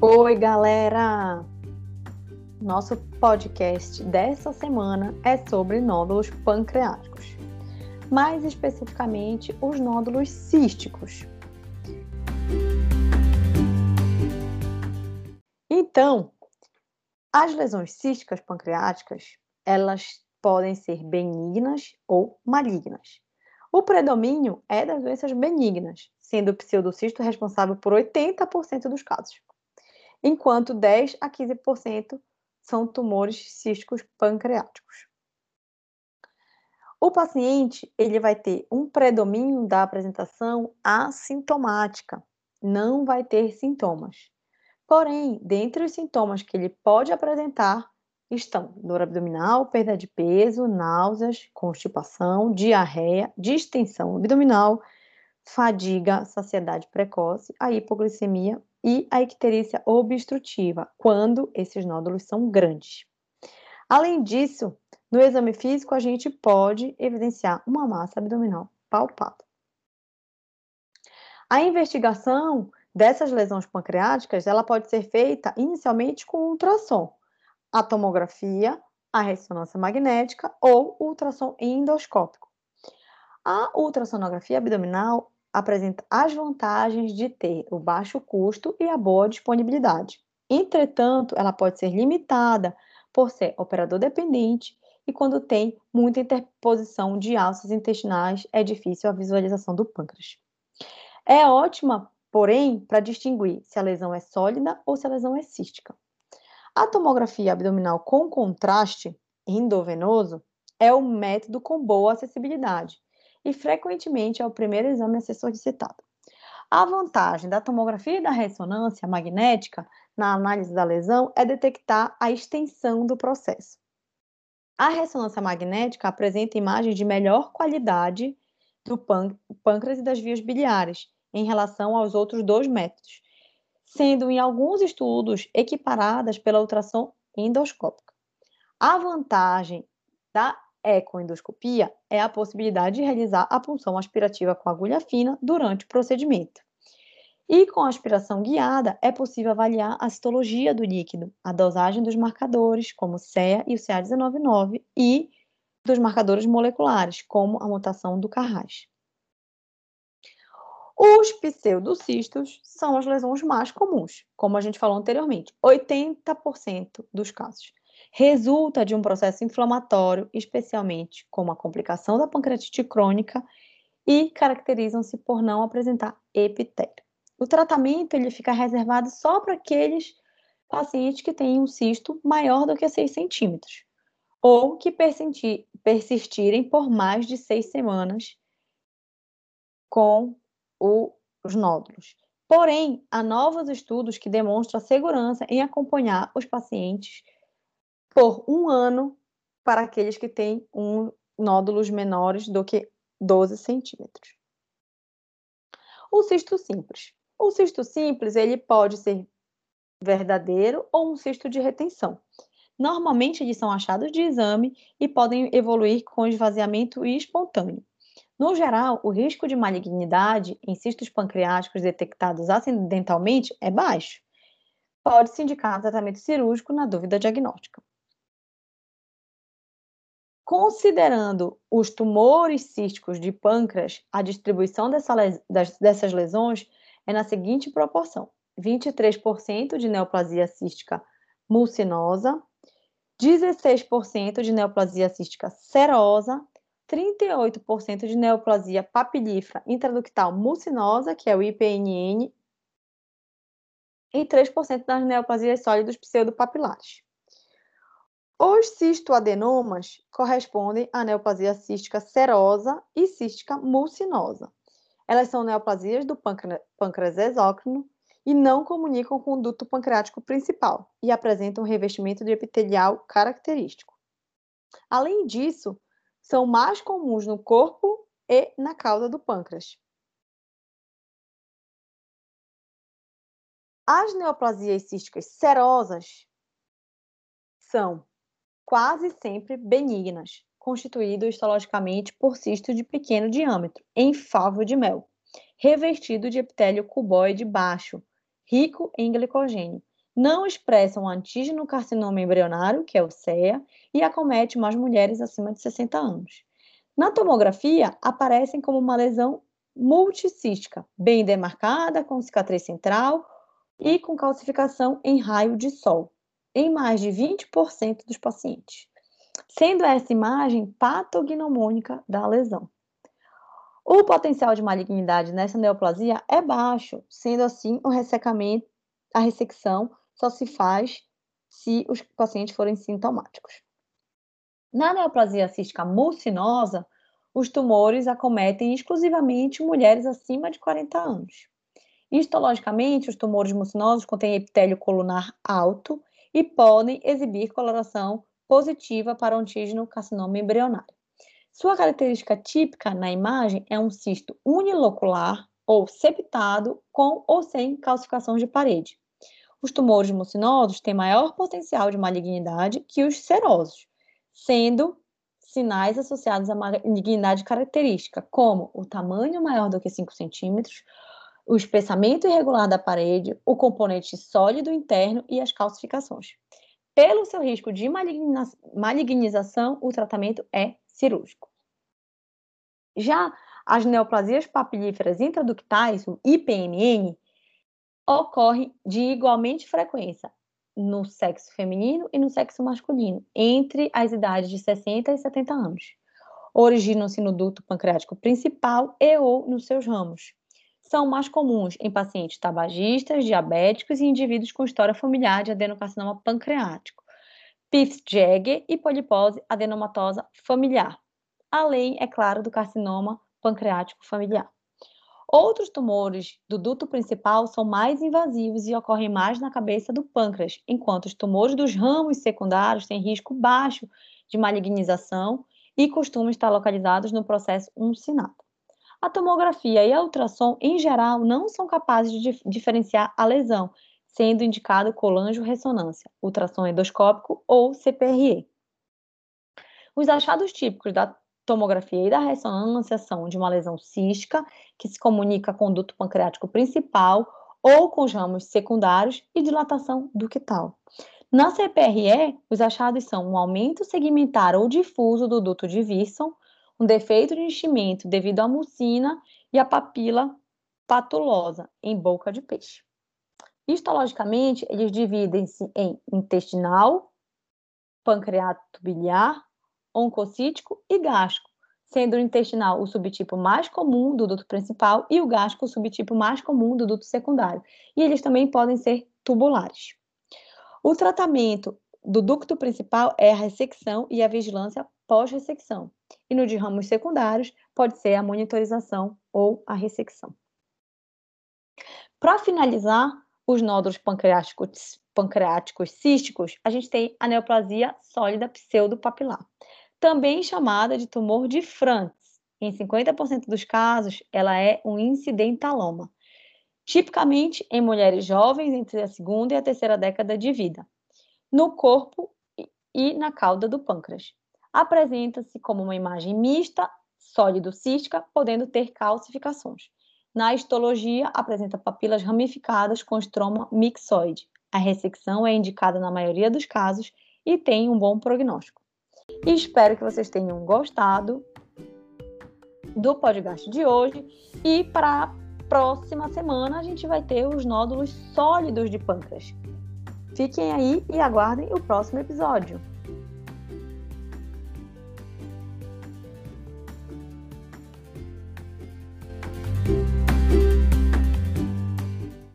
Oi, galera! Nosso podcast dessa semana é sobre nódulos pancreáticos, mais especificamente os nódulos císticos. Então, as lesões císticas pancreáticas, elas podem ser benignas ou malignas. O predomínio é das doenças benignas, sendo o pseudocisto responsável por 80% dos casos, enquanto 10 a 15% são tumores císticos pancreáticos. O paciente ele vai ter um predomínio da apresentação assintomática, não vai ter sintomas. Porém, dentre os sintomas que ele pode apresentar estão dor abdominal, perda de peso, náuseas, constipação, diarreia, distensão abdominal, fadiga, saciedade precoce, a hipoglicemia e a icterícia obstrutiva, quando esses nódulos são grandes. Além disso, no exame físico a gente pode evidenciar uma massa abdominal palpável. A investigação dessas lesões pancreáticas, ela pode ser feita inicialmente com ultrassom, a tomografia, a ressonância magnética ou ultrassom endoscópico. A ultrassonografia abdominal apresenta as vantagens de ter o baixo custo e a boa disponibilidade. Entretanto, ela pode ser limitada por ser operador dependente e quando tem muita interposição de alças intestinais, é difícil a visualização do pâncreas. É ótima porém, para distinguir se a lesão é sólida ou se a lesão é cística. A tomografia abdominal com contraste endovenoso é o método com boa acessibilidade e frequentemente é o primeiro exame a ser solicitado. A vantagem da tomografia e da ressonância magnética na análise da lesão é detectar a extensão do processo. A ressonância magnética apresenta imagens de melhor qualidade do pâncreas e das vias biliares, em relação aos outros dois métodos, sendo em alguns estudos equiparadas pela ultrassom endoscópica. A vantagem da ecoendoscopia é a possibilidade de realizar a punção aspirativa com agulha fina durante o procedimento. E com a aspiração guiada, é possível avaliar a citologia do líquido, a dosagem dos marcadores, como o CEA e o CA199, e dos marcadores moleculares, como a mutação do Carras. Os pseudocistos são as lesões mais comuns, como a gente falou anteriormente, 80% dos casos. Resulta de um processo inflamatório, especialmente como a complicação da pancreatite crônica, e caracterizam-se por não apresentar epitélio. O tratamento ele fica reservado só para aqueles pacientes que têm um cisto maior do que 6 centímetros, ou que persistirem por mais de seis semanas com o, os nódulos. Porém, há novos estudos que demonstram a segurança em acompanhar os pacientes por um ano para aqueles que têm um, nódulos menores do que 12 centímetros. O cisto simples. O cisto simples ele pode ser verdadeiro ou um cisto de retenção. Normalmente eles são achados de exame e podem evoluir com esvaziamento espontâneo. No geral, o risco de malignidade em cistos pancreáticos detectados acidentalmente é baixo. Pode-se indicar tratamento cirúrgico na dúvida diagnóstica. Considerando os tumores císticos de pâncreas, a distribuição dessa dessas lesões é na seguinte proporção: 23% de neoplasia cística mucinosa, 16% de neoplasia cística serosa 38% de neoplasia papilífera intraductal mucinosa, que é o IPNN, e 3% das neoplasias sólidas pseudopapilares. Os cistoadenomas correspondem à neoplasia cística serosa e cística mucinosa. Elas são neoplasias do pâncreas exócrino e não comunicam com o duto pancreático principal e apresentam revestimento de epitelial característico. Além disso, são mais comuns no corpo e na cauda do pâncreas. As neoplasias císticas serosas são quase sempre benignas, constituídos histologicamente por cistos de pequeno diâmetro, em favo de mel, revestido de epitélio cuboide baixo, rico em glicogênio, não expressam o antígeno carcinoma embrionário, que é o CEA, e acomete mais mulheres acima de 60 anos. Na tomografia, aparecem como uma lesão multicística, bem demarcada, com cicatriz central e com calcificação em raio de sol, em mais de 20% dos pacientes, sendo essa imagem patognomônica da lesão. O potencial de malignidade nessa neoplasia é baixo, sendo assim o ressecamento, a ressecção só se faz se os pacientes forem sintomáticos. Na neoplasia cística mucinosa, os tumores acometem exclusivamente mulheres acima de 40 anos. Histologicamente, os tumores mucinosos contêm epitélio colunar alto e podem exibir coloração positiva para o antígeno carcinoma embrionário. Sua característica típica na imagem é um cisto unilocular ou septado com ou sem calcificações de parede. Os tumores mucinosos têm maior potencial de malignidade que os serosos, sendo sinais associados à malignidade característica, como o tamanho maior do que 5 centímetros, o espessamento irregular da parede, o componente sólido interno e as calcificações. Pelo seu risco de malignização, o tratamento é cirúrgico. Já as neoplasias papilíferas intraductais, o IPMN, ocorrem de igualmente frequência no sexo feminino e no sexo masculino, entre as idades de 60 e 70 anos. Originam-se no duto pancreático principal e ou nos seus ramos, são mais comuns em pacientes tabagistas, diabéticos e indivíduos com história familiar de adenocarcinoma pancreático, Pifts-Jäger e polipose adenomatosa familiar, além, é claro, do carcinoma pancreático familiar. Outros tumores do duto principal são mais invasivos e ocorrem mais na cabeça do pâncreas, enquanto os tumores dos ramos secundários têm risco baixo de malignização e costumam estar localizados no processo uncinado. A tomografia e a ultrassom, em geral, não são capazes de diferenciar a lesão, sendo indicado colangio-ressonância, ultrassom endoscópico ou CPRE. Os achados típicos da tomografia e da ressonância são de uma lesão cística, que se comunica com o duto pancreático principal ou com os ramos secundários e dilatação ductal. Na CPRE, os achados são um aumento segmentar ou difuso do duto de Wilson, um defeito de enchimento devido à mucina e à papila patulosa em boca de peixe. Histologicamente, eles dividem-se em intestinal, pancreato biliar, oncocítico e gástrico, sendo o intestinal o subtipo mais comum do duto principal e o gástrico o subtipo mais comum do duto secundário. E eles também podem ser tubulares. O tratamento do ducto principal é a ressecção e a vigilância pós-ressecção. E no de ramos secundários, pode ser a monitorização ou a ressecção. Para finalizar, os nódulos pancreáticos, pancreáticos císticos, a gente tem a neoplasia sólida pseudopapilar, também chamada de tumor de Frantz. Em 50% dos casos, ela é um incidentaloma, tipicamente em mulheres jovens entre a segunda e a terceira década de vida, no corpo e na cauda do pâncreas apresenta-se como uma imagem mista, sólido-cística, podendo ter calcificações. Na histologia, apresenta papilas ramificadas com estroma mixoide. A ressecção é indicada na maioria dos casos e tem um bom prognóstico. Espero que vocês tenham gostado do podcast de hoje e para a próxima semana a gente vai ter os nódulos sólidos de pâncreas. Fiquem aí e aguardem o próximo episódio.